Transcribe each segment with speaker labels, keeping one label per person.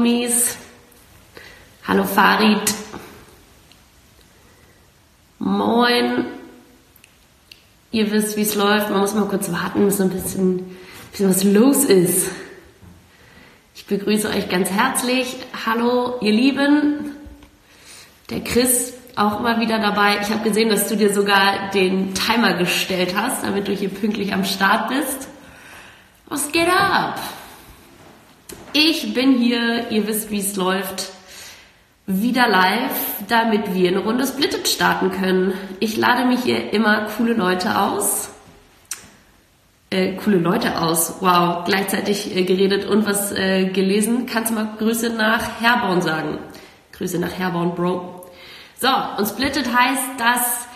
Speaker 1: Homies. Hallo Farid. Moin. Ihr wisst, wie es läuft. Man muss mal kurz warten, bis ein bisschen, bisschen was los ist. Ich begrüße euch ganz herzlich. Hallo, ihr Lieben. Der Chris auch immer wieder dabei. Ich habe gesehen, dass du dir sogar den Timer gestellt hast, damit du hier pünktlich am Start bist. Was geht ab? Ich bin hier, ihr wisst, wie es läuft, wieder live, damit wir eine Runde Splitted starten können. Ich lade mich hier immer coole Leute aus. Äh, coole Leute aus. Wow, gleichzeitig äh, geredet und was äh, gelesen. Kannst du mal Grüße nach Herborn sagen? Grüße nach Herborn, Bro. So, und Splitted heißt, dass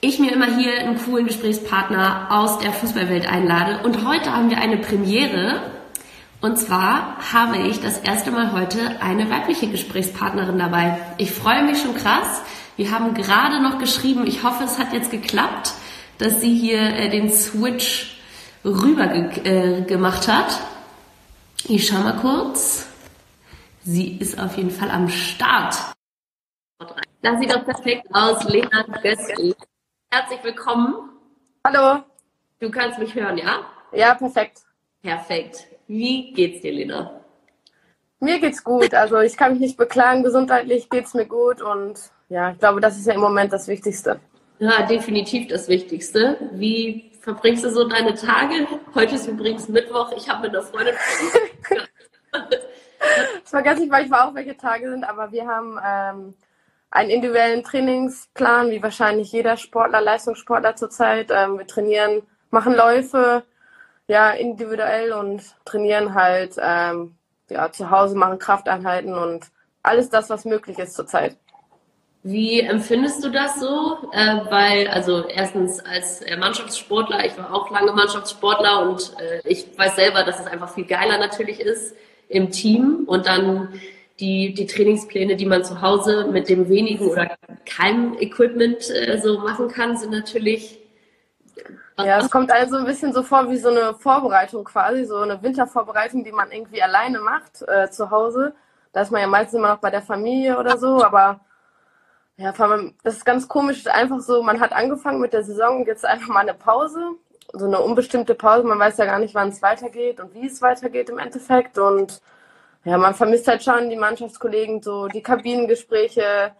Speaker 1: ich mir immer hier einen coolen Gesprächspartner aus der Fußballwelt einlade. Und heute haben wir eine Premiere. Und zwar habe ich das erste Mal heute eine weibliche Gesprächspartnerin dabei. Ich freue mich schon krass. Wir haben gerade noch geschrieben, ich hoffe, es hat jetzt geklappt, dass sie hier äh, den Switch rüber ge äh, gemacht hat. Ich schau mal kurz. Sie ist auf jeden Fall am Start. Das sieht doch perfekt aus, Lena Gössel. Herzlich willkommen.
Speaker 2: Hallo.
Speaker 1: Du kannst mich hören, ja?
Speaker 2: Ja, perfekt.
Speaker 1: Perfekt. Wie geht's dir, Lena?
Speaker 2: Mir geht's gut. Also ich kann mich nicht beklagen. Gesundheitlich geht's mir gut und ja, ich glaube, das ist ja im Moment das Wichtigste.
Speaker 1: Ja, definitiv das Wichtigste. Wie verbringst du so deine Tage? Heute ist übrigens Mittwoch. Ich habe mit einer Freundin.
Speaker 2: ich vergesse nicht, weil ich war auch, welche Tage sind, aber wir haben ähm, einen individuellen Trainingsplan, wie wahrscheinlich jeder Sportler, Leistungssportler zurzeit. Ähm, wir trainieren, machen Läufe, ja, individuell und trainieren halt ähm, ja, zu Hause, machen Krafteinheiten und alles das, was möglich ist zurzeit.
Speaker 1: Wie empfindest du das so? Äh, weil, also erstens als äh, Mannschaftssportler, ich war auch lange Mannschaftssportler und äh, ich weiß selber, dass es einfach viel geiler natürlich ist im Team und dann die, die Trainingspläne, die man zu Hause mit dem wenigen oder keinem Equipment äh, so machen kann, sind natürlich
Speaker 2: ja, es kommt also ein bisschen so vor wie so eine Vorbereitung quasi, so eine Wintervorbereitung, die man irgendwie alleine macht äh, zu Hause. Da ist man ja meistens immer noch bei der Familie oder so, aber ja, das ist ganz komisch, einfach so, man hat angefangen mit der Saison jetzt einfach mal eine Pause, so eine unbestimmte Pause, man weiß ja gar nicht, wann es weitergeht und wie es weitergeht im Endeffekt und ja, man vermisst halt schon die Mannschaftskollegen, so die Kabinengespräche,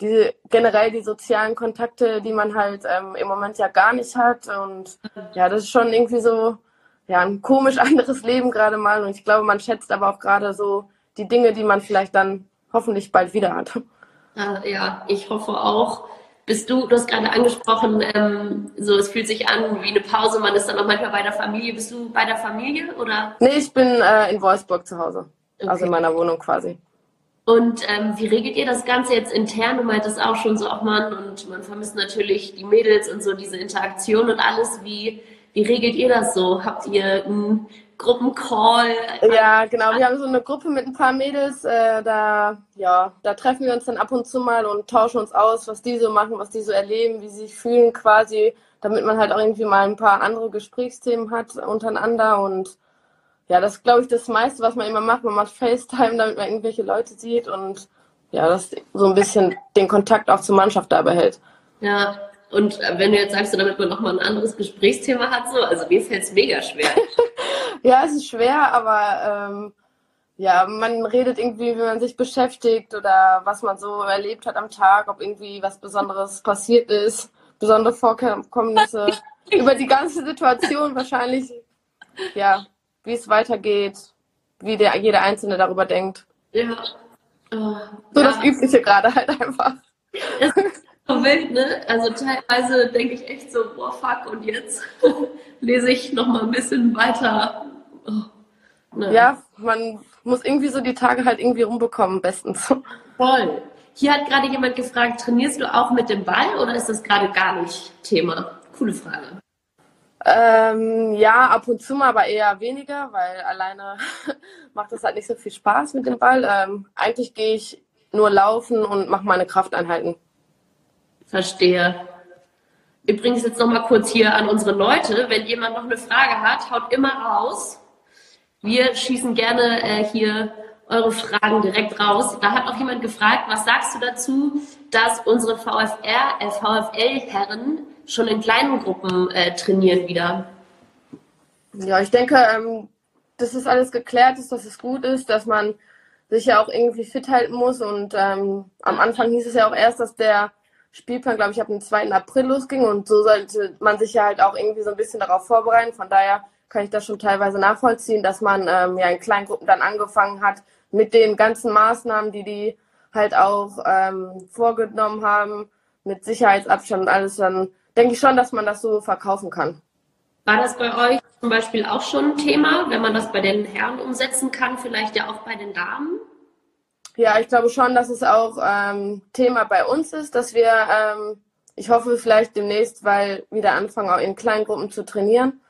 Speaker 2: die generell die sozialen Kontakte, die man halt ähm, im Moment ja gar nicht hat. Und ja, das ist schon irgendwie so ja, ein komisch anderes Leben gerade mal. Und ich glaube, man schätzt aber auch gerade so die Dinge, die man vielleicht dann hoffentlich bald wieder hat.
Speaker 1: Ja, ich hoffe auch. Bist du, du hast gerade angesprochen, ähm, so es fühlt sich an wie eine Pause, man ist dann auch manchmal bei der Familie. Bist du bei der Familie oder?
Speaker 2: Nee, ich bin äh, in Wolfsburg zu Hause. Okay. Also in meiner Wohnung quasi.
Speaker 1: Und ähm, wie regelt ihr das Ganze jetzt intern? Du meintest auch schon so, auch Mann und man vermisst natürlich die Mädels und so diese Interaktion und alles. Wie, wie regelt ihr das so? Habt ihr einen Gruppencall?
Speaker 2: Ja, genau. Wir haben so eine Gruppe mit ein paar Mädels. Äh, da, ja, da treffen wir uns dann ab und zu mal und tauschen uns aus, was die so machen, was die so erleben, wie sie sich fühlen quasi, damit man halt auch irgendwie mal ein paar andere Gesprächsthemen hat untereinander und ja, das ist, glaube ich, das meiste, was man immer macht. Man macht FaceTime, damit man irgendwelche Leute sieht und ja, das so ein bisschen den Kontakt auch zur Mannschaft da behält.
Speaker 1: Ja, und wenn du jetzt sagst, damit man nochmal ein anderes Gesprächsthema hat, so, also mir fällt es mega schwer.
Speaker 2: ja, es ist schwer, aber ähm, ja, man redet irgendwie, wie man sich beschäftigt oder was man so erlebt hat am Tag, ob irgendwie was Besonderes passiert ist, besondere Vorkommnisse, über die ganze Situation wahrscheinlich. Ja, wie es weitergeht, wie der, jeder Einzelne darüber denkt.
Speaker 1: Ja.
Speaker 2: Oh, so ja. das Übliche gerade halt einfach.
Speaker 1: Es ist so wild, ne? Also teilweise denke ich echt so, boah, fuck, und jetzt lese ich nochmal ein bisschen weiter.
Speaker 2: Oh, ne. Ja, man muss irgendwie so die Tage halt irgendwie rumbekommen, bestens.
Speaker 1: Voll. Hier hat gerade jemand gefragt, trainierst du auch mit dem Ball oder ist das gerade gar nicht Thema? Coole Frage.
Speaker 2: Ähm, ja, ab und zu mal, aber eher weniger, weil alleine macht es halt nicht so viel Spaß mit dem Ball. Ähm, eigentlich gehe ich nur laufen und mache meine Krafteinheiten.
Speaker 1: Verstehe. Übrigens jetzt noch mal kurz hier an unsere Leute. Wenn jemand noch eine Frage hat, haut immer raus. Wir schießen gerne äh, hier eure Fragen direkt raus. Da hat auch jemand gefragt, was sagst du dazu, dass unsere VfR, äh, VfL-Herren schon in kleinen Gruppen äh, trainieren wieder?
Speaker 2: Ja, ich denke, ähm, dass das alles geklärt ist, dass es gut ist, dass man sich ja auch irgendwie fit halten muss. Und ähm, am Anfang hieß es ja auch erst, dass der Spielplan, glaube ich, ab dem 2. April losging. Und so sollte man sich ja halt auch irgendwie so ein bisschen darauf vorbereiten. Von daher kann ich das schon teilweise nachvollziehen, dass man ähm, ja in Kleingruppen dann angefangen hat mit den ganzen Maßnahmen, die die halt auch ähm, vorgenommen haben, mit Sicherheitsabstand und alles, dann denke ich schon, dass man das so verkaufen kann.
Speaker 1: War das bei euch zum Beispiel auch schon ein Thema, wenn man das bei den Herren umsetzen kann, vielleicht ja auch bei den Damen?
Speaker 2: Ja, ich glaube schon, dass es auch ähm, Thema bei uns ist, dass wir, ähm, ich hoffe vielleicht demnächst, weil wieder anfangen, auch in Kleingruppen zu trainieren.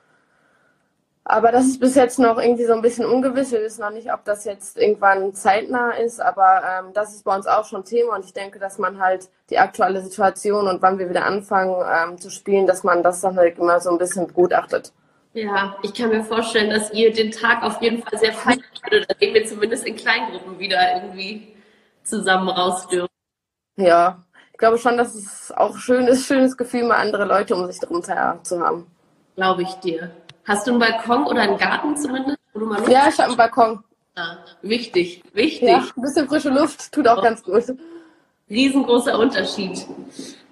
Speaker 2: Aber das ist bis jetzt noch irgendwie so ein bisschen ungewiss. Wir wissen noch nicht, ob das jetzt irgendwann zeitnah ist, aber ähm, das ist bei uns auch schon Thema und ich denke, dass man halt die aktuelle Situation und wann wir wieder anfangen ähm, zu spielen, dass man das dann halt immer so ein bisschen begutachtet.
Speaker 1: Ja, ich kann mir vorstellen, dass ihr den Tag auf jeden Fall sehr feiern würdet, indem wir zumindest in Kleingruppen wieder irgendwie zusammen raus dürfen.
Speaker 2: Ja, ich glaube schon, dass es auch schön ist, schönes Gefühl, mal andere Leute um sich drum zu haben.
Speaker 1: Glaube ich dir. Hast du einen Balkon oder einen Garten zumindest?
Speaker 2: ja, ich habe einen Balkon.
Speaker 1: Ah, wichtig, wichtig.
Speaker 2: Ja, ein bisschen frische Luft tut auch ganz gut.
Speaker 1: Riesengroßer Unterschied.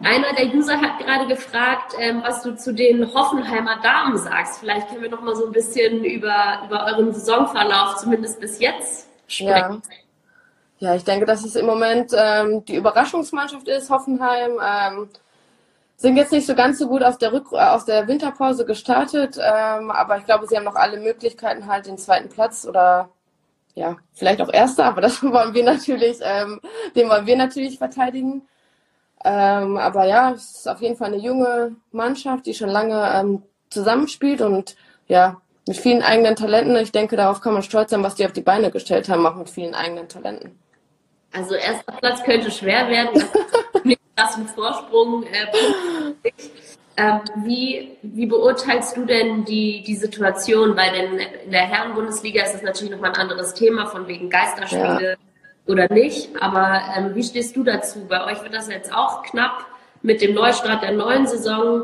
Speaker 1: Einer der User hat gerade gefragt, ähm, was du zu den Hoffenheimer Damen sagst. Vielleicht können wir noch mal so ein bisschen über, über euren Saisonverlauf, zumindest bis jetzt, sprechen.
Speaker 2: Ja, ja ich denke, dass es im Moment ähm, die Überraschungsmannschaft ist, Hoffenheim. Ähm, sind jetzt nicht so ganz so gut auf der, Rück auf der Winterpause gestartet, ähm, aber ich glaube, sie haben noch alle Möglichkeiten, halt den zweiten Platz oder ja, vielleicht auch Erster, aber das wollen wir natürlich, ähm, den wollen wir natürlich verteidigen. Ähm, aber ja, es ist auf jeden Fall eine junge Mannschaft, die schon lange ähm, zusammenspielt und ja, mit vielen eigenen Talenten. Ich denke, darauf kann man stolz sein, was die auf die Beine gestellt haben, auch mit vielen eigenen Talenten.
Speaker 1: Also erster Platz könnte schwer werden. krassen Vorsprung. Äh, äh, wie, wie beurteilst du denn die, die Situation? Weil denn in der Herren-Bundesliga ist das natürlich nochmal ein anderes Thema, von wegen Geisterspiele ja. oder nicht. Aber ähm, wie stehst du dazu? Bei euch wird das jetzt auch knapp mit dem Neustart der neuen Saison.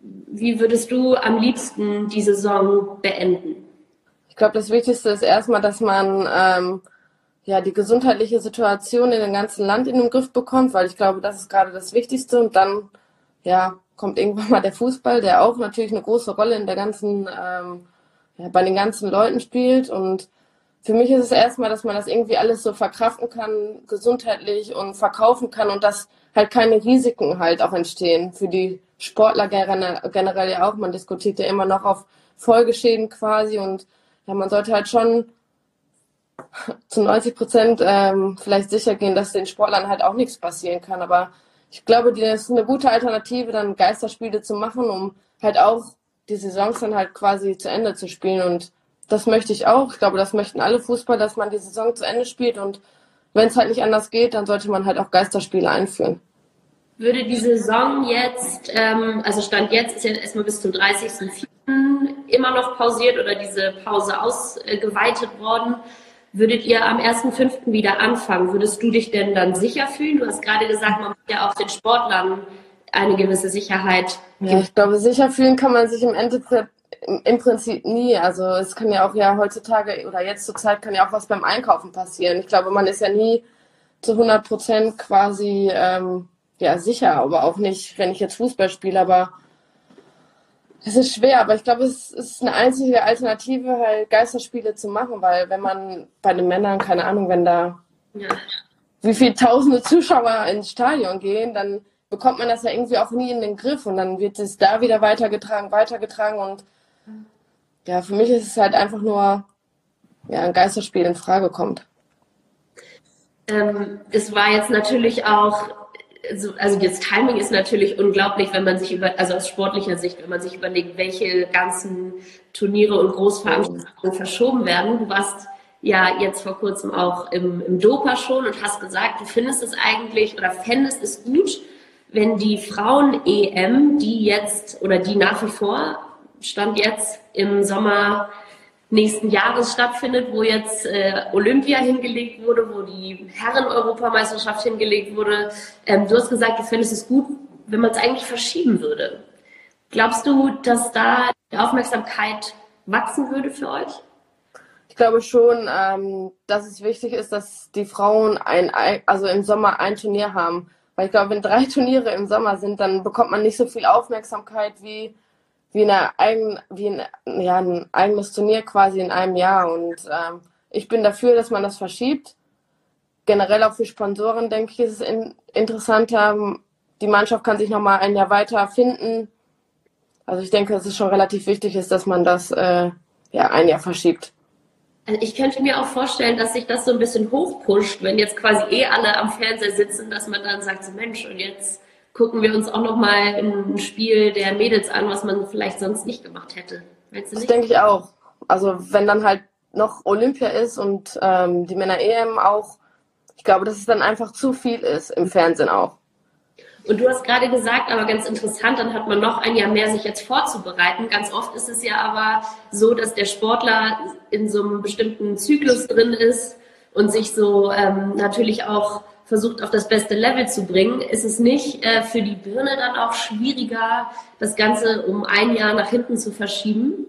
Speaker 1: Wie würdest du am liebsten die Saison beenden?
Speaker 2: Ich glaube, das Wichtigste ist erstmal, dass man ähm, ja, die gesundheitliche Situation in dem ganzen Land in den Griff bekommt, weil ich glaube, das ist gerade das Wichtigste. Und dann, ja, kommt irgendwann mal der Fußball, der auch natürlich eine große Rolle in der ganzen, ähm, ja, bei den ganzen Leuten spielt. Und für mich ist es erstmal, dass man das irgendwie alles so verkraften kann, gesundheitlich und verkaufen kann und dass halt keine Risiken halt auch entstehen für die Sportler generell ja auch. Man diskutiert ja immer noch auf Folgeschäden quasi und ja, man sollte halt schon zu 90 Prozent ähm, vielleicht sicher gehen, dass den Sportlern halt auch nichts passieren kann. Aber ich glaube, das ist eine gute Alternative, dann Geisterspiele zu machen, um halt auch die Saisons dann halt quasi zu Ende zu spielen. Und das möchte ich auch. Ich glaube, das möchten alle Fußballer, dass man die Saison zu Ende spielt. Und wenn es halt nicht anders geht, dann sollte man halt auch Geisterspiele einführen.
Speaker 1: Würde die Saison jetzt, ähm, also Stand jetzt ist ja erstmal bis zum 30.04. immer noch pausiert oder diese Pause ausgeweitet worden. Würdet ihr am 1.5. wieder anfangen? Würdest du dich denn dann sicher fühlen? Du hast gerade gesagt, man muss ja auch den Sportlern eine gewisse Sicherheit
Speaker 2: geben. Ja, ich glaube, sicher fühlen kann man sich im Endeffekt im Prinzip nie. Also es kann ja auch ja heutzutage oder jetzt zur Zeit kann ja auch was beim Einkaufen passieren. Ich glaube, man ist ja nie zu 100 Prozent quasi ähm, ja sicher, aber auch nicht, wenn ich jetzt Fußball spiele. Aber es ist schwer, aber ich glaube, es ist eine einzige Alternative, halt Geisterspiele zu machen, weil wenn man bei den Männern, keine Ahnung, wenn da ja. wie viele tausende Zuschauer ins Stadion gehen, dann bekommt man das ja irgendwie auch nie in den Griff und dann wird es da wieder weitergetragen, weitergetragen und ja, für mich ist es halt einfach nur ja, ein Geisterspiel in Frage kommt.
Speaker 1: Ähm, es war jetzt natürlich auch also das Timing ist natürlich unglaublich, wenn man sich über, also aus sportlicher Sicht, wenn man sich überlegt, welche ganzen Turniere und Großveranstaltungen verschoben werden. Du warst ja jetzt vor kurzem auch im, im Dopa schon und hast gesagt, du findest es eigentlich oder fändest es gut, wenn die Frauen-EM, die jetzt oder die nach wie vor stand jetzt im Sommer nächsten Jahres stattfindet, wo jetzt äh, Olympia hingelegt wurde, wo die Herren-Europameisterschaft hingelegt wurde. Ähm, du hast gesagt, du findest es gut, wenn man es eigentlich verschieben würde. Glaubst du, dass da die Aufmerksamkeit wachsen würde für euch?
Speaker 2: Ich glaube schon, ähm, dass es wichtig ist, dass die Frauen ein, also im Sommer ein Turnier haben. Weil ich glaube, wenn drei Turniere im Sommer sind, dann bekommt man nicht so viel Aufmerksamkeit wie wie, eine eigen, wie ein, ja, ein eigenes Turnier quasi in einem Jahr. Und ähm, ich bin dafür, dass man das verschiebt. Generell auch für Sponsoren, denke ich, ist es in, interessanter. Die Mannschaft kann sich nochmal ein Jahr weiter finden. Also ich denke, dass es schon relativ wichtig ist, dass man das äh, ja, ein Jahr verschiebt.
Speaker 1: Also ich könnte mir auch vorstellen, dass sich das so ein bisschen hochpusht, wenn jetzt quasi eh alle am Fernseher sitzen, dass man dann sagt, so Mensch, und jetzt gucken wir uns auch nochmal ein Spiel der Mädels an, was man vielleicht sonst nicht gemacht hätte.
Speaker 2: Das denke ich auch. Also wenn dann halt noch Olympia ist und ähm, die Männer EM auch, ich glaube, dass es dann einfach zu viel ist im Fernsehen auch.
Speaker 1: Und du hast gerade gesagt, aber ganz interessant, dann hat man noch ein Jahr mehr, sich jetzt vorzubereiten. Ganz oft ist es ja aber so, dass der Sportler in so einem bestimmten Zyklus drin ist und sich so ähm, natürlich auch versucht, auf das beste Level zu bringen, ist es nicht äh, für die Birne dann auch schwieriger, das Ganze um ein Jahr nach hinten zu verschieben?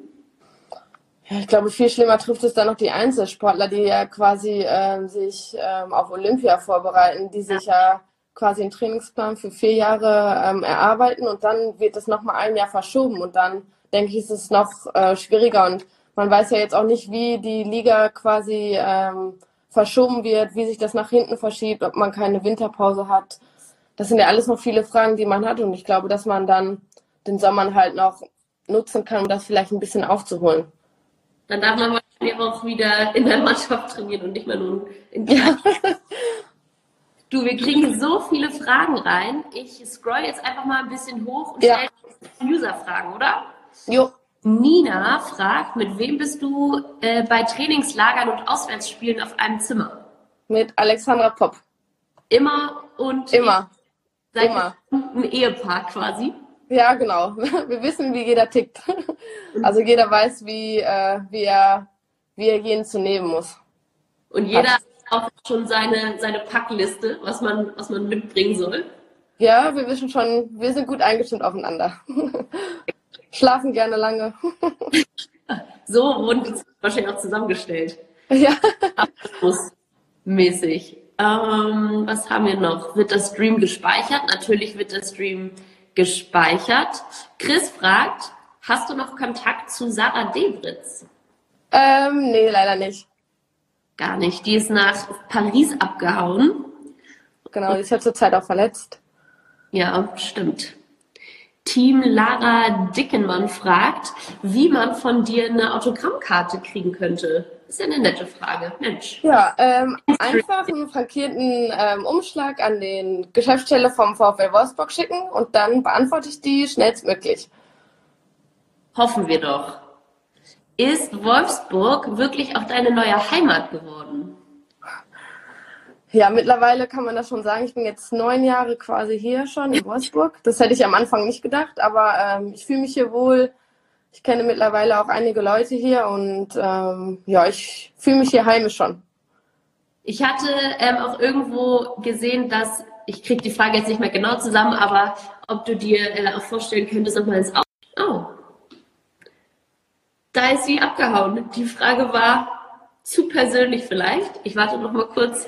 Speaker 2: Ja, ich glaube, viel schlimmer trifft es dann noch die Einzelsportler, die ja quasi äh, sich ähm, auf Olympia vorbereiten, die sich ja quasi einen Trainingsplan für vier Jahre ähm, erarbeiten und dann wird es nochmal ein Jahr verschoben und dann denke ich, ist es noch äh, schwieriger und man weiß ja jetzt auch nicht, wie die Liga quasi ähm, verschoben wird, wie sich das nach hinten verschiebt, ob man keine Winterpause hat. Das sind ja alles noch viele Fragen, die man hat und ich glaube, dass man dann den Sommer halt noch nutzen kann, um das vielleicht ein bisschen aufzuholen.
Speaker 1: Dann darf man wahrscheinlich auch wieder in der Mannschaft trainieren und nicht mehr nur in ja. Du, wir kriegen so viele Fragen rein. Ich scroll jetzt einfach mal ein bisschen hoch und ja. stelle User-Fragen, oder?
Speaker 2: Jo.
Speaker 1: Nina fragt, mit wem bist du äh, bei Trainingslagern und Auswärtsspielen auf einem Zimmer?
Speaker 2: Mit Alexandra Popp.
Speaker 1: Immer und
Speaker 2: immer.
Speaker 1: Seid immer. ein Ehepaar quasi?
Speaker 2: Ja, genau. Wir wissen, wie jeder tickt. Also jeder weiß, wie, äh, wie, er, wie er jeden zu nehmen muss.
Speaker 1: Und jeder hat auch schon seine, seine Packliste, was man, was man mitbringen soll.
Speaker 2: Ja, wir wissen schon, wir sind gut eingestimmt aufeinander. Schlafen gerne lange.
Speaker 1: so wurden die wahrscheinlich auch zusammengestellt.
Speaker 2: Ja.
Speaker 1: Abschlussmäßig. Ähm, was haben wir noch? Wird das Stream gespeichert? Natürlich wird der Stream gespeichert. Chris fragt, hast du noch Kontakt zu Sarah Debritz?
Speaker 2: Ähm, nee, leider nicht.
Speaker 1: Gar nicht. Die ist nach Paris abgehauen.
Speaker 2: Genau, die ist ja zurzeit auch verletzt.
Speaker 1: Ja, stimmt. Team Lara Dickenmann fragt, wie man von dir eine Autogrammkarte kriegen könnte. Ist ja eine nette Frage. Mensch.
Speaker 2: Ja, ähm, einfach einen frankierten ähm, Umschlag an den Geschäftsstelle vom VfL Wolfsburg schicken und dann beantworte ich die schnellstmöglich.
Speaker 1: Hoffen wir doch. Ist Wolfsburg wirklich auch deine neue Heimat geworden?
Speaker 2: Ja, mittlerweile kann man das schon sagen. Ich bin jetzt neun Jahre quasi hier schon in Wolfsburg. Das hätte ich am Anfang nicht gedacht, aber ähm, ich fühle mich hier wohl. Ich kenne mittlerweile auch einige Leute hier und ähm, ja, ich fühle mich hier heimisch schon.
Speaker 1: Ich hatte ähm, auch irgendwo gesehen, dass, ich kriege die Frage jetzt nicht mehr genau zusammen, aber ob du dir äh, auch vorstellen könntest, nochmal ins Aus. Oh. Da ist sie abgehauen. Die Frage war zu persönlich vielleicht. Ich warte noch mal kurz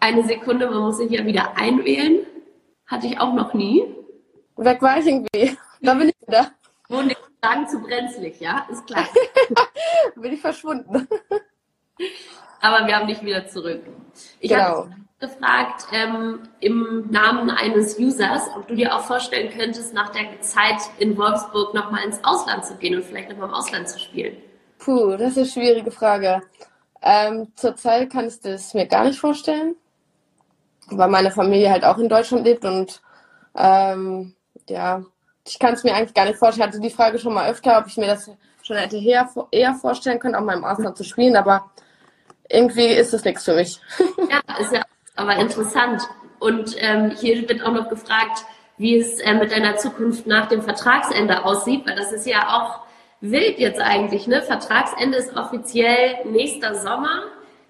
Speaker 1: eine Sekunde, man muss sich ja wieder einwählen. Hatte ich auch noch nie.
Speaker 2: Weg war ich irgendwie. Da bin ich wieder.
Speaker 1: Wurden die Fragen zu brenzlig, ja? Ist klar.
Speaker 2: bin ich verschwunden.
Speaker 1: Aber wir haben dich wieder zurück. Ich
Speaker 2: genau.
Speaker 1: habe gefragt ähm, im Namen eines Users, ob du dir auch vorstellen könntest, nach der Zeit in Wolfsburg nochmal ins Ausland zu gehen und vielleicht nochmal im Ausland zu spielen.
Speaker 2: Puh, das ist eine schwierige Frage. Ähm, zurzeit kann ich das mir gar nicht vorstellen weil meine Familie halt auch in Deutschland lebt und ähm, ja, ich kann es mir eigentlich gar nicht vorstellen. Ich hatte die Frage schon mal öfter, ob ich mir das schon hätte eher, vorstellen können, auch mal im Ausland zu spielen, aber irgendwie ist das nichts für mich.
Speaker 1: Ja, ist ja aber interessant. Und ähm, hier wird auch noch gefragt, wie es äh, mit deiner Zukunft nach dem Vertragsende aussieht, weil das ist ja auch wild jetzt eigentlich, ne? Vertragsende ist offiziell nächster Sommer.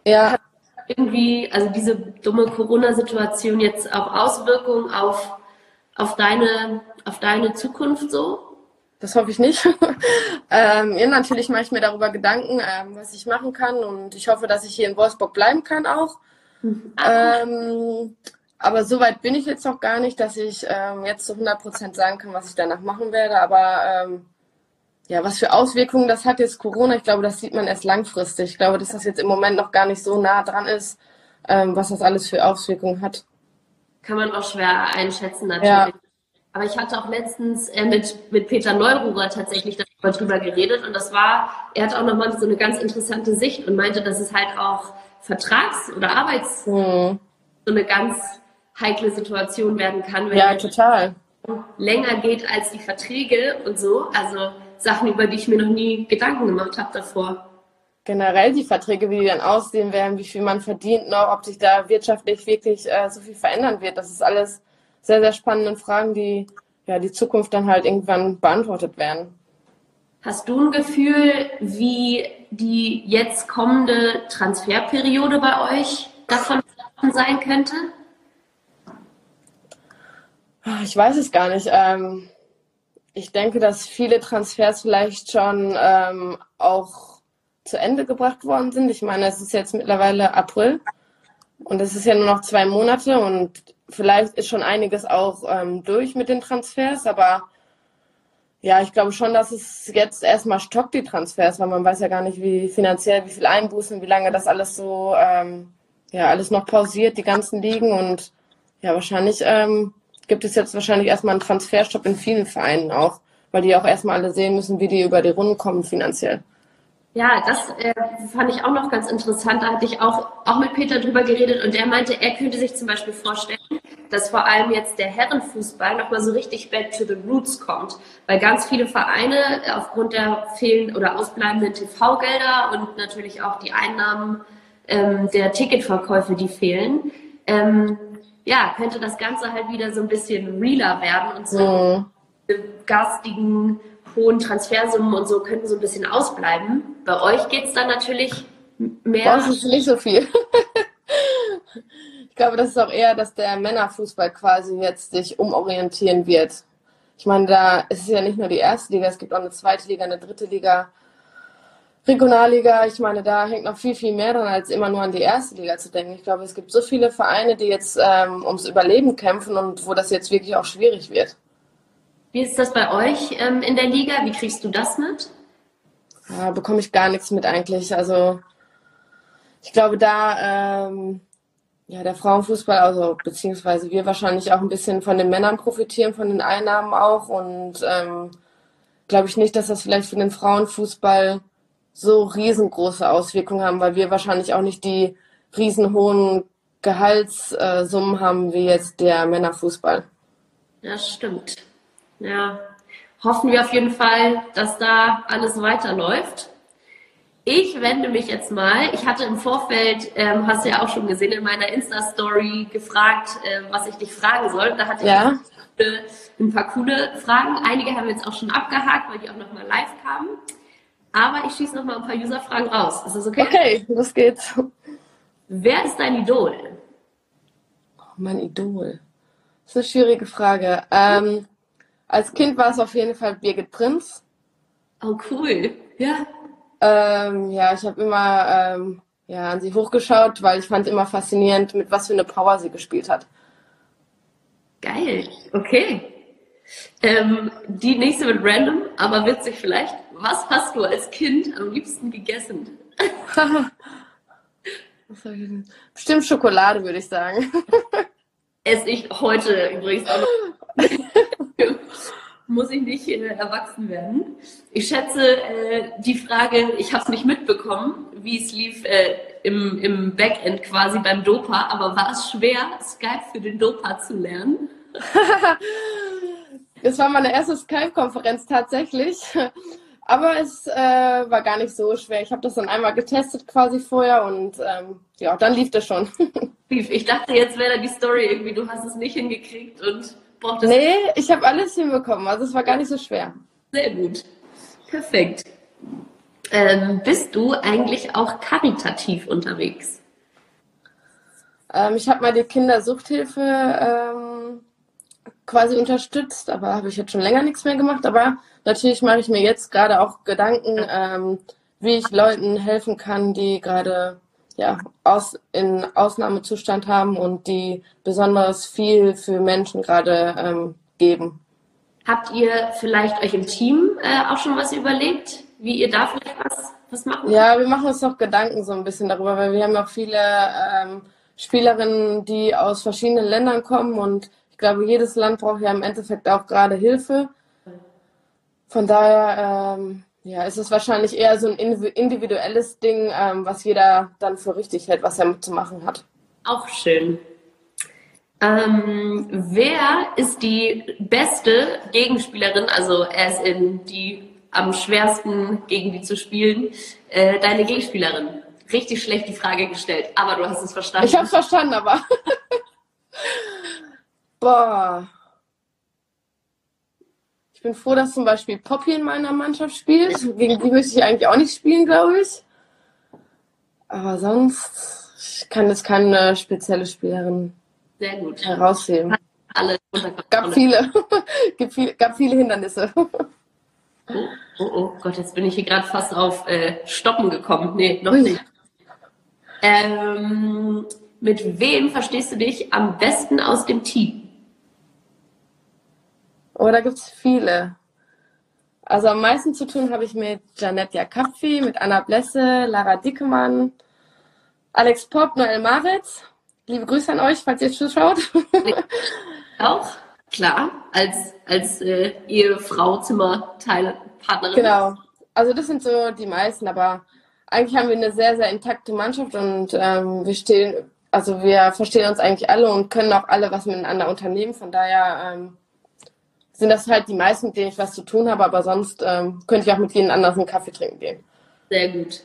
Speaker 2: Ja.
Speaker 1: Hat irgendwie, also diese dumme Corona-Situation jetzt auch Auswirkungen auf, auf, deine, auf deine Zukunft so?
Speaker 2: Das hoffe ich nicht. ähm, ja, natürlich mache ich mir darüber Gedanken, ähm, was ich machen kann und ich hoffe, dass ich hier in Wolfsburg bleiben kann auch. Mhm. Ähm, aber so weit bin ich jetzt noch gar nicht, dass ich ähm, jetzt zu 100 Prozent sagen kann, was ich danach machen werde. Aber ähm, ja, was für Auswirkungen das hat jetzt Corona, ich glaube, das sieht man erst langfristig. Ich glaube, dass das jetzt im Moment noch gar nicht so nah dran ist, ähm, was das alles für Auswirkungen hat.
Speaker 1: Kann man auch schwer einschätzen natürlich. Ja. Aber ich hatte auch letztens äh, mit, mit Peter Neururer tatsächlich darüber geredet und das war, er hat auch nochmal so eine ganz interessante Sicht und meinte, dass es halt auch Vertrags- oder Arbeits- mhm. so eine ganz heikle Situation werden kann,
Speaker 2: wenn ja, total.
Speaker 1: länger geht als die Verträge und so. Also Sachen, über die ich mir noch nie Gedanken gemacht habe davor.
Speaker 2: Generell die Verträge, wie die dann aussehen werden, wie viel man verdient noch, ob sich da wirtschaftlich wirklich äh, so viel verändern wird. Das ist alles sehr, sehr spannende Fragen, die ja die Zukunft dann halt irgendwann beantwortet werden.
Speaker 1: Hast du ein Gefühl, wie die jetzt kommende Transferperiode bei euch davon sein könnte?
Speaker 2: Ich weiß es gar nicht. Ähm, ich denke, dass viele Transfers vielleicht schon ähm, auch zu Ende gebracht worden sind. Ich meine, es ist jetzt mittlerweile April und es ist ja nur noch zwei Monate und vielleicht ist schon einiges auch ähm, durch mit den Transfers, aber ja, ich glaube schon, dass es jetzt erstmal stockt, die Transfers, weil man weiß ja gar nicht, wie finanziell, wie viel Einbußen, wie lange das alles so, ähm, ja, alles noch pausiert, die ganzen Ligen und ja, wahrscheinlich ähm, gibt es jetzt wahrscheinlich erstmal einen Transferstopp in vielen Vereinen auch, weil die auch erstmal alle sehen müssen, wie die über die Runden kommen finanziell.
Speaker 1: Ja, das äh, fand ich auch noch ganz interessant. Da hatte ich auch, auch mit Peter drüber geredet und der meinte, er könnte sich zum Beispiel vorstellen, dass vor allem jetzt der Herrenfußball nochmal so richtig back to the roots kommt. Weil ganz viele Vereine aufgrund der fehlenden oder ausbleibenden TV-Gelder und natürlich auch die Einnahmen ähm, der Ticketverkäufe, die fehlen, ähm, ja, könnte das Ganze halt wieder so ein bisschen realer werden und so mhm. garstigen, hohen Transfersummen und so könnten so ein bisschen ausbleiben. Bei euch geht es dann natürlich mehr.
Speaker 2: Bei uns ist nicht so viel. ich glaube, das ist auch eher, dass der Männerfußball quasi jetzt sich umorientieren wird. Ich meine, da ist es ja nicht nur die erste Liga, es gibt auch eine zweite Liga, eine dritte Liga. Regionalliga, ich meine, da hängt noch viel, viel mehr dran, als immer nur an die erste Liga zu denken. Ich glaube, es gibt so viele Vereine, die jetzt ähm, ums Überleben kämpfen und wo das jetzt wirklich auch schwierig wird.
Speaker 1: Wie ist das bei euch ähm, in der Liga? Wie kriegst du das mit?
Speaker 2: Ja, bekomme ich gar nichts mit eigentlich. Also ich glaube, da ähm, ja der Frauenfußball, also beziehungsweise wir wahrscheinlich auch ein bisschen von den Männern profitieren, von den Einnahmen auch und ähm, glaube ich nicht, dass das vielleicht für den Frauenfußball so riesengroße Auswirkungen haben, weil wir wahrscheinlich auch nicht die riesenhohen Gehaltssummen haben wie jetzt der Männerfußball.
Speaker 1: Das stimmt. Ja, hoffen wir auf jeden Fall, dass da alles weiterläuft. Ich wende mich jetzt mal. Ich hatte im Vorfeld, ähm, hast du ja auch schon gesehen, in meiner Insta-Story gefragt, äh, was ich dich fragen soll. Da hatte
Speaker 2: ja.
Speaker 1: ich ein paar coole Fragen. Einige haben wir jetzt auch schon abgehakt, weil die auch nochmal live kamen. Aber ich schieße noch mal ein paar User-Fragen raus. Ist das okay?
Speaker 2: Okay, los geht's.
Speaker 1: Wer ist dein Idol?
Speaker 2: Oh, mein Idol. Das ist eine schwierige Frage. Ähm, als Kind war es auf jeden Fall Birgit Prinz.
Speaker 1: Oh, cool. Ja.
Speaker 2: Ähm, ja, ich habe immer ähm, ja, an sie hochgeschaut, weil ich fand immer faszinierend, mit was für eine Power sie gespielt hat.
Speaker 1: Geil. Okay. Ähm, die nächste wird random, aber witzig vielleicht. Was hast du als Kind am liebsten gegessen?
Speaker 2: Bestimmt Schokolade, würde ich sagen.
Speaker 1: Esse ich heute übrigens auch noch. Muss ich nicht äh, erwachsen werden. Ich schätze, äh, die Frage, ich habe es nicht mitbekommen, wie es lief äh, im, im Backend quasi beim Dopa, aber war es schwer, Skype für den Dopa zu lernen?
Speaker 2: Das war meine erste Skype-Konferenz tatsächlich. Aber es äh, war gar nicht so schwer. Ich habe das dann einmal getestet quasi vorher und ähm, ja, dann lief das schon.
Speaker 1: Ich dachte, jetzt wäre da die Story irgendwie, du hast es nicht hingekriegt und
Speaker 2: brauchtest. Nee, ich habe alles hinbekommen. Also es war gar nicht so schwer.
Speaker 1: Sehr gut. Perfekt. Ähm, bist du eigentlich auch karitativ unterwegs?
Speaker 2: Ähm, ich habe mal die Kindersuchthilfe ähm, quasi unterstützt, aber habe ich jetzt schon länger nichts mehr gemacht. Aber natürlich mache ich mir jetzt gerade auch Gedanken, ähm, wie ich Leuten helfen kann, die gerade ja, aus, in Ausnahmezustand haben und die besonders viel für Menschen gerade ähm, geben.
Speaker 1: Habt ihr vielleicht euch im Team äh, auch schon was überlegt, wie ihr da vielleicht was, was machen
Speaker 2: Ja, wir machen uns noch Gedanken so ein bisschen darüber, weil wir haben auch viele ähm, Spielerinnen, die aus verschiedenen Ländern kommen und glaube, jedes Land braucht ja im Endeffekt auch gerade Hilfe. Von daher ähm, ja, ist es wahrscheinlich eher so ein individuelles Ding, ähm, was jeder dann für richtig hält, was er zu machen hat.
Speaker 1: Auch schön. Ähm, wer ist die beste Gegenspielerin, also er ist in die am schwersten gegen die zu spielen, äh, deine Gegenspielerin? Richtig schlecht die Frage gestellt, aber du hast es verstanden.
Speaker 2: Ich habe es verstanden, aber. Boah. Ich bin froh, dass zum Beispiel Poppy in meiner Mannschaft spielt. Gegen die möchte ich eigentlich auch nicht spielen, glaube ich. Aber sonst ich kann das keine spezielle Spielerin
Speaker 1: Sehr gut.
Speaker 2: herausheben.
Speaker 1: Alle
Speaker 2: Gab viele. gab viele, gab viele Hindernisse.
Speaker 1: Oh, oh, oh Gott, jetzt bin ich hier gerade fast auf äh, Stoppen gekommen. Nee, noch nicht. Ähm, mit wem verstehst du dich am besten aus dem Team?
Speaker 2: Oh, da gibt es viele. Also am meisten zu tun habe ich mit Janette Jakapfi, mit Anna Blesse, Lara Dickemann, Alex Popp, Noel Maritz. Liebe Grüße an euch, falls ihr zuschaut.
Speaker 1: Auch, klar, als, als äh, Ehefrau, Zimmerteil, Partnerin.
Speaker 2: Genau. Also das sind so die meisten, aber eigentlich haben wir eine sehr, sehr intakte Mannschaft und ähm, wir stehen, also wir verstehen uns eigentlich alle und können auch alle was miteinander unternehmen. Von daher ähm, sind das halt die meisten, mit denen ich was zu tun habe, aber sonst ähm, könnte ich auch mit jedem anderen einen Kaffee trinken gehen.
Speaker 1: Sehr gut.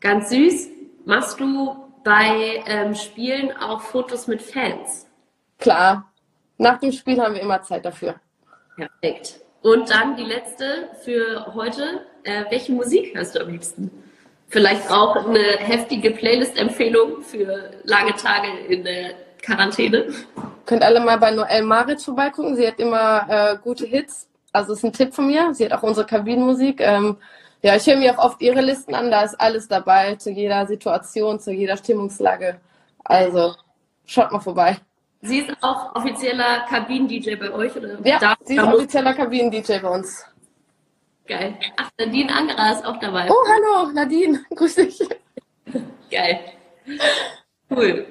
Speaker 1: Ganz süß. Machst du bei ähm, Spielen auch Fotos mit Fans?
Speaker 2: Klar. Nach dem Spiel haben wir immer Zeit dafür.
Speaker 1: Perfekt. Und dann die letzte für heute. Äh, welche Musik hörst du am liebsten? Vielleicht auch eine heftige Playlist-Empfehlung für lange Tage in der Quarantäne.
Speaker 2: Könnt alle mal bei Noelle Maritz vorbeigucken. Sie hat immer äh, gute Hits. Also ist ein Tipp von mir. Sie hat auch unsere Kabinenmusik. Ähm, ja, ich höre mir auch oft ihre Listen an. Da ist alles dabei zu jeder Situation, zu jeder Stimmungslage. Also schaut mal vorbei.
Speaker 1: Sie ist auch offizieller Kabinen-DJ bei euch? Oder
Speaker 2: ja, sie ist offizieller Kabinen-DJ bei uns.
Speaker 1: Geil. Ach, Nadine Angerer ist auch dabei.
Speaker 2: Oh, hallo, Nadine. Grüß dich.
Speaker 1: Geil. Cool.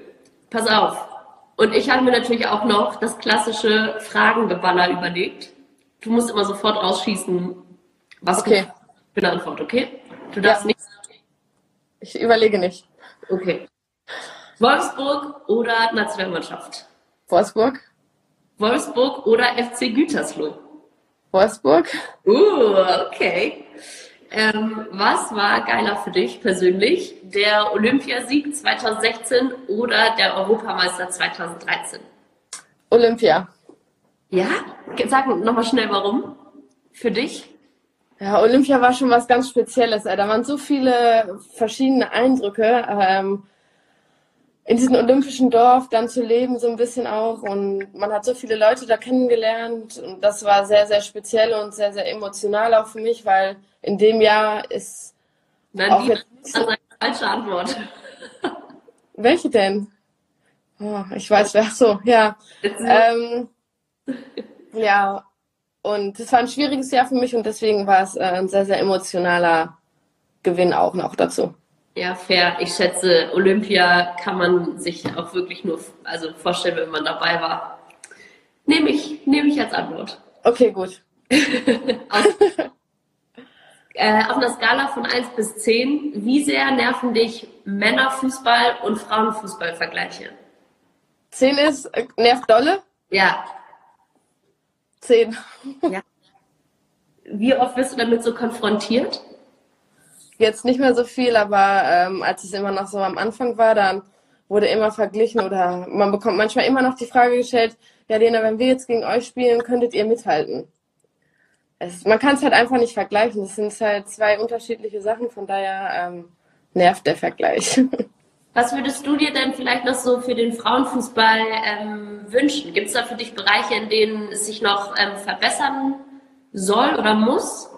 Speaker 1: Pass auf. Und ich habe mir natürlich auch noch das klassische Fragengeballer überlegt. Du musst immer sofort rausschießen, was
Speaker 2: okay.
Speaker 1: du für eine Antwort, okay? Du darfst ja. nicht.
Speaker 2: Ich überlege nicht.
Speaker 1: Okay. Wolfsburg oder Nationalmannschaft?
Speaker 2: Wolfsburg.
Speaker 1: Wolfsburg oder FC Gütersloh?
Speaker 2: Wolfsburg.
Speaker 1: Uh, okay. Ähm, was war geiler für dich persönlich? Der Olympiasieg 2016 oder der Europameister 2013?
Speaker 2: Olympia.
Speaker 1: Ja? Sag nochmal schnell warum. Für dich?
Speaker 2: Ja, Olympia war schon was ganz Spezielles. Da waren so viele verschiedene Eindrücke. Ähm, in diesem olympischen Dorf dann zu leben, so ein bisschen auch. Und man hat so viele Leute da kennengelernt. Und das war sehr, sehr speziell und sehr, sehr emotional auch für mich, weil in dem Jahr ist.
Speaker 1: Nein, auch die, jetzt das ist eine falsche Antwort.
Speaker 2: Welche denn? Oh, ich weiß, wer so, ja. Ähm, ja, und es war ein schwieriges Jahr für mich und deswegen war es äh, ein sehr, sehr emotionaler Gewinn auch noch dazu.
Speaker 1: Ja, fair. Ich schätze, Olympia kann man sich auch wirklich nur also vorstellen, wenn man dabei war. Nehme ich, nehme ich als Antwort.
Speaker 2: Okay, gut.
Speaker 1: Aus, äh, auf einer Skala von 1 bis 10, wie sehr nerven dich Männerfußball und Frauenfußball-Vergleiche?
Speaker 2: 10 ist, äh, nervt dolle?
Speaker 1: Ja.
Speaker 2: 10.
Speaker 1: Ja. Wie oft wirst du damit so konfrontiert?
Speaker 2: Jetzt nicht mehr so viel, aber ähm, als es immer noch so am Anfang war, dann wurde immer verglichen oder man bekommt manchmal immer noch die Frage gestellt, ja Lena, wenn wir jetzt gegen euch spielen, könntet ihr mithalten? Es, man kann es halt einfach nicht vergleichen. Das sind halt zwei unterschiedliche Sachen, von daher ähm, nervt der Vergleich.
Speaker 1: Was würdest du dir denn vielleicht noch so für den Frauenfußball ähm, wünschen? Gibt es da für dich Bereiche, in denen es sich noch ähm, verbessern soll oder muss?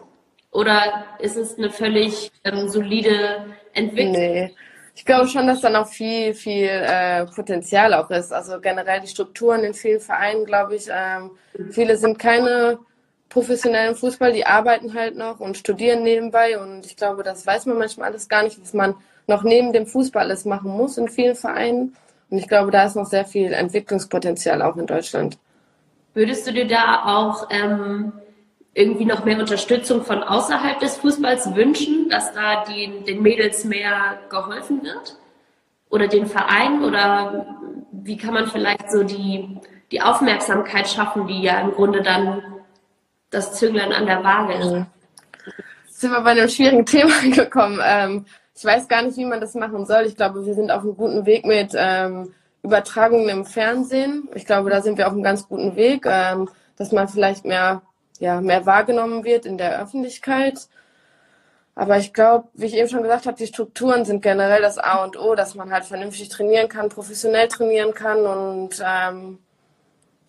Speaker 1: Oder ist es eine völlig ähm, solide Entwicklung? Nee.
Speaker 2: Ich glaube schon, dass da noch viel, viel äh, Potenzial auch ist. Also generell die Strukturen in vielen Vereinen, glaube ich. Ähm, viele sind keine professionellen Fußball, die arbeiten halt noch und studieren nebenbei. Und ich glaube, das weiß man manchmal alles gar nicht, was man noch neben dem Fußball alles machen muss in vielen Vereinen. Und ich glaube, da ist noch sehr viel Entwicklungspotenzial auch in Deutschland.
Speaker 1: Würdest du dir da auch ähm, irgendwie noch mehr Unterstützung von außerhalb des Fußballs wünschen, dass da die, den Mädels mehr geholfen wird? Oder den Verein? Oder wie kann man vielleicht so die, die Aufmerksamkeit schaffen, die ja im Grunde dann das Zünglein an der Waage ist?
Speaker 2: Jetzt sind wir bei einem schwierigen Thema gekommen. Ähm, ich weiß gar nicht, wie man das machen soll. Ich glaube, wir sind auf einem guten Weg mit ähm, Übertragungen im Fernsehen. Ich glaube, da sind wir auf einem ganz guten Weg, ähm, dass man vielleicht mehr ja, mehr wahrgenommen wird in der Öffentlichkeit. Aber ich glaube, wie ich eben schon gesagt habe, die Strukturen sind generell das A und O, dass man halt vernünftig trainieren kann, professionell trainieren kann und ähm,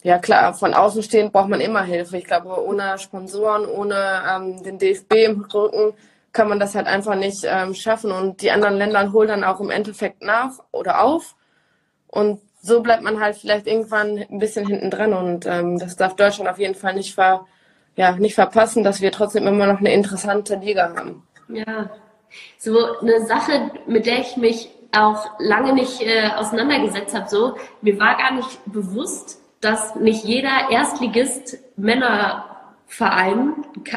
Speaker 2: ja klar, von außen stehend braucht man immer Hilfe. Ich glaube, ohne Sponsoren, ohne ähm, den DFB im Rücken kann man das halt einfach nicht ähm, schaffen. Und die anderen Länder holen dann auch im Endeffekt nach oder auf. Und so bleibt man halt vielleicht irgendwann ein bisschen hinten dran. Und ähm, das darf Deutschland auf jeden Fall nicht ver ja, nicht verpassen, dass wir trotzdem immer noch eine interessante Liga haben.
Speaker 1: Ja, so eine Sache, mit der ich mich auch lange nicht äh, auseinandergesetzt habe, so, mir war gar nicht bewusst, dass nicht jeder Erstligist Männerverein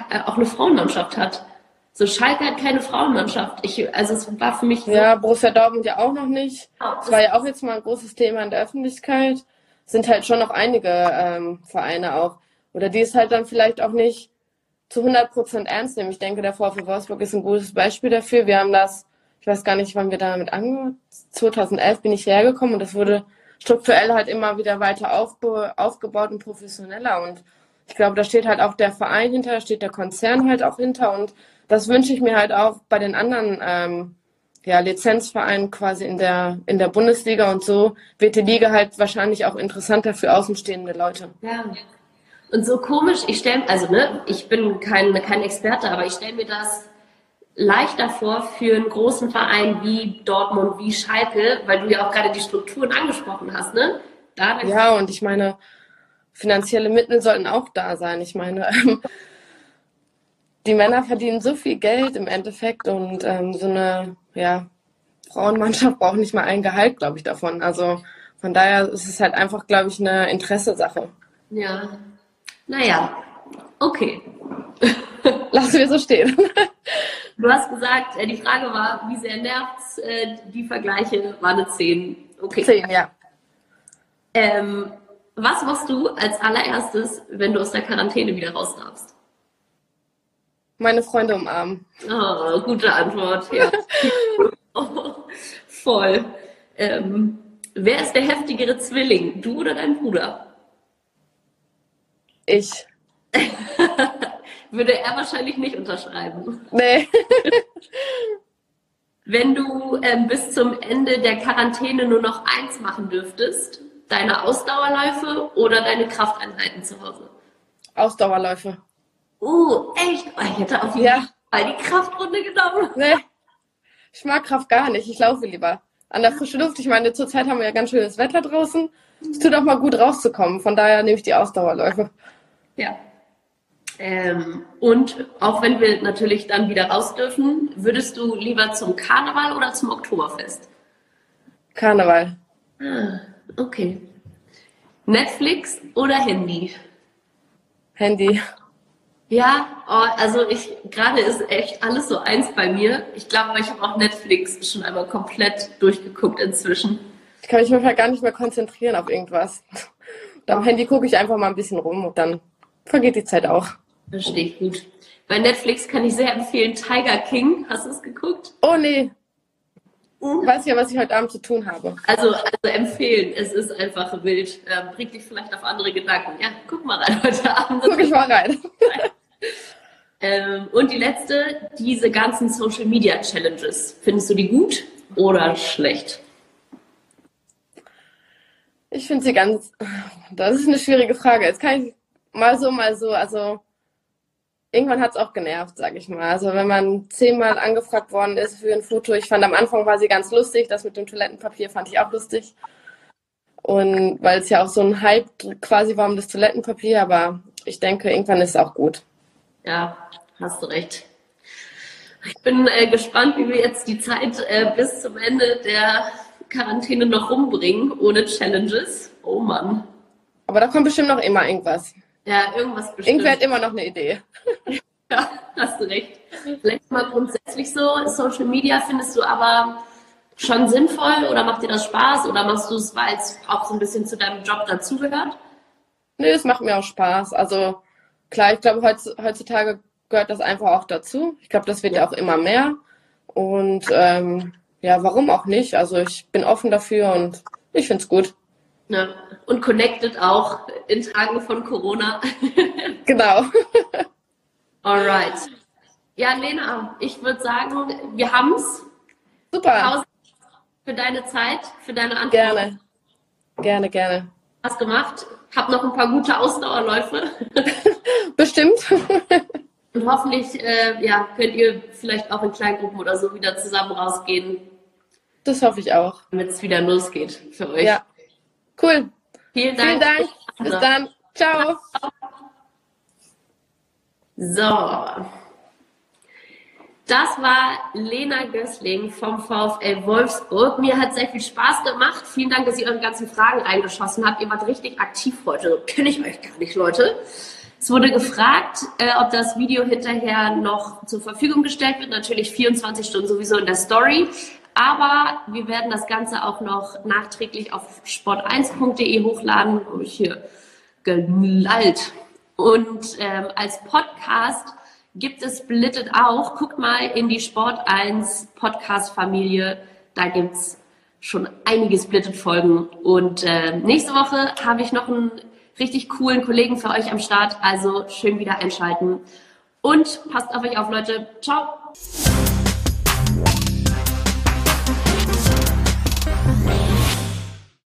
Speaker 1: äh, auch eine Frauenmannschaft hat. So Schalke hat keine Frauenmannschaft. Ich, also es war für mich
Speaker 2: so Ja, Borussia Dortmund ja auch noch nicht. Oh, das war ja auch jetzt mal ein großes Thema in der Öffentlichkeit. Sind halt schon noch einige ähm, Vereine auch. Oder die es halt dann vielleicht auch nicht zu 100 Prozent ernst nehmen. Ich denke, der VfL Wolfsburg ist ein gutes Beispiel dafür. Wir haben das, ich weiß gar nicht, wann wir damit angefangen 2011 bin ich hergekommen und das wurde strukturell halt immer wieder weiter aufgebaut und professioneller. Und ich glaube, da steht halt auch der Verein hinter, da steht der Konzern halt auch hinter. Und das wünsche ich mir halt auch bei den anderen ähm, ja, Lizenzvereinen quasi in der, in der Bundesliga. Und so wird die Liga halt wahrscheinlich auch interessanter für außenstehende Leute.
Speaker 1: Ja, und so komisch, ich stelle, also ne, ich bin kein, kein Experte, aber ich stelle mir das leichter vor für einen großen Verein wie Dortmund, wie Schalke, weil du ja auch gerade die Strukturen angesprochen hast, ne?
Speaker 2: Da ja, und ich meine, finanzielle Mittel sollten auch da sein. Ich meine, ähm, die Männer verdienen so viel Geld im Endeffekt und ähm, so eine ja, Frauenmannschaft braucht nicht mal ein Gehalt, glaube ich, davon. Also von daher ist es halt einfach, glaube ich, eine Interessesache.
Speaker 1: Ja, naja, okay.
Speaker 2: Lassen wir so stehen.
Speaker 1: Du hast gesagt, äh, die Frage war, wie sehr nervt äh, die Vergleiche? War eine 10.
Speaker 2: Okay. 10, ja.
Speaker 1: Ähm, was machst du als allererstes, wenn du aus der Quarantäne wieder raus darfst?
Speaker 2: Meine Freunde umarmen.
Speaker 1: Oh, gute Antwort, ja. oh, voll. Ähm, wer ist der heftigere Zwilling, du oder dein Bruder?
Speaker 2: Ich.
Speaker 1: Würde er wahrscheinlich nicht unterschreiben.
Speaker 2: Nee.
Speaker 1: Wenn du ähm, bis zum Ende der Quarantäne nur noch eins machen dürftest, deine Ausdauerläufe oder deine Krafteinheiten zu Hause?
Speaker 2: Ausdauerläufe.
Speaker 1: Oh, echt? Oh, ich hätte auf jeden ja. Fall die Kraftrunde genommen.
Speaker 2: Nee. Ich mag Kraft gar nicht. Ich laufe lieber. An der frischen Luft. Ich meine, zurzeit haben wir ja ganz schönes Wetter draußen. Es tut auch mal gut rauszukommen. Von daher nehme ich die Ausdauerläufe.
Speaker 1: Ja. Ähm, und auch wenn wir natürlich dann wieder raus dürfen, würdest du lieber zum Karneval oder zum Oktoberfest?
Speaker 2: Karneval.
Speaker 1: Ah, okay. Netflix oder Handy?
Speaker 2: Handy.
Speaker 1: Ja, oh, also ich gerade ist echt alles so eins bei mir. Ich glaube, ich habe auch Netflix schon einmal komplett durchgeguckt inzwischen.
Speaker 2: Ich kann mich manchmal gar nicht mehr konzentrieren auf irgendwas. Und am Handy gucke ich einfach mal ein bisschen rum und dann vergeht die Zeit auch.
Speaker 1: Verstehe ich gut. Bei Netflix kann ich sehr empfehlen Tiger King. Hast du es geguckt?
Speaker 2: Oh nee. Mhm. Weiß ja, was ich heute Abend zu tun habe.
Speaker 1: Also, also empfehlen. Es ist einfach wild. Ähm, bringt dich vielleicht auf andere Gedanken. Ja, guck mal rein heute Abend.
Speaker 2: Guck ich mal rein.
Speaker 1: Ähm, und die letzte, diese ganzen Social Media Challenges. Findest du die gut oder schlecht?
Speaker 2: Ich finde sie ganz, das ist eine schwierige Frage. Jetzt kann ich mal so, mal so, also irgendwann hat es auch genervt, sag ich mal. Also wenn man zehnmal angefragt worden ist für ein Foto, ich fand am Anfang war sie ganz lustig, das mit dem Toilettenpapier fand ich auch lustig. Und weil es ja auch so ein Hype quasi war um das Toilettenpapier, aber ich denke, irgendwann ist es auch gut.
Speaker 1: Ja, hast du recht. Ich bin äh, gespannt, wie wir jetzt die Zeit äh, bis zum Ende der Quarantäne noch rumbringen, ohne Challenges. Oh Mann.
Speaker 2: Aber da kommt bestimmt noch immer irgendwas.
Speaker 1: Ja, irgendwas bestimmt.
Speaker 2: Irgendwer hat immer noch eine Idee.
Speaker 1: ja, hast du recht. Vielleicht mal grundsätzlich so, Social Media findest du aber schon sinnvoll oder macht dir das Spaß oder machst du es, weil es auch so ein bisschen zu deinem Job dazugehört?
Speaker 2: Nö, es macht mir auch Spaß. Also klar, ich glaube, heutzutage gehört das einfach auch dazu. Ich glaube, das wird ja auch immer mehr. Und ähm, ja, warum auch nicht? Also ich bin offen dafür und ich finde es gut.
Speaker 1: Ja. Und connected auch in Tagen von Corona.
Speaker 2: genau.
Speaker 1: Alright. Ja, Lena, ich würde sagen, wir haben es.
Speaker 2: Super.
Speaker 1: Tausend für deine Zeit, für deine Antwort.
Speaker 2: Gerne. Gerne, gerne.
Speaker 1: Was gemacht. Hab noch ein paar gute Ausdauerläufe.
Speaker 2: Bestimmt.
Speaker 1: Und hoffentlich äh, ja, könnt ihr vielleicht auch in Kleingruppen oder so wieder zusammen rausgehen.
Speaker 2: Das hoffe ich auch.
Speaker 1: Damit es wieder losgeht für euch.
Speaker 2: Ja. Cool.
Speaker 1: Vielen Dank.
Speaker 2: Vielen Dank. Bis dann. Ciao.
Speaker 1: So. Das war Lena Gößling vom VfL Wolfsburg. Mir hat sehr viel Spaß gemacht. Vielen Dank, dass ihr eure ganzen Fragen reingeschossen habt. Ihr wart richtig aktiv heute. Kenne ich euch gar nicht, Leute. Es wurde gefragt, äh, ob das Video hinterher noch zur Verfügung gestellt wird. Natürlich 24 Stunden sowieso in der Story. Aber wir werden das Ganze auch noch nachträglich auf sport1.de hochladen. Habe hier gelallt. Und ähm, als Podcast gibt es Splitted auch. Guckt mal in die Sport 1 Podcast-Familie. Da gibt's schon einige Splitted-Folgen. Und äh, nächste Woche habe ich noch einen richtig coolen Kollegen für euch am Start. Also schön wieder einschalten. Und passt auf euch auf, Leute. Ciao.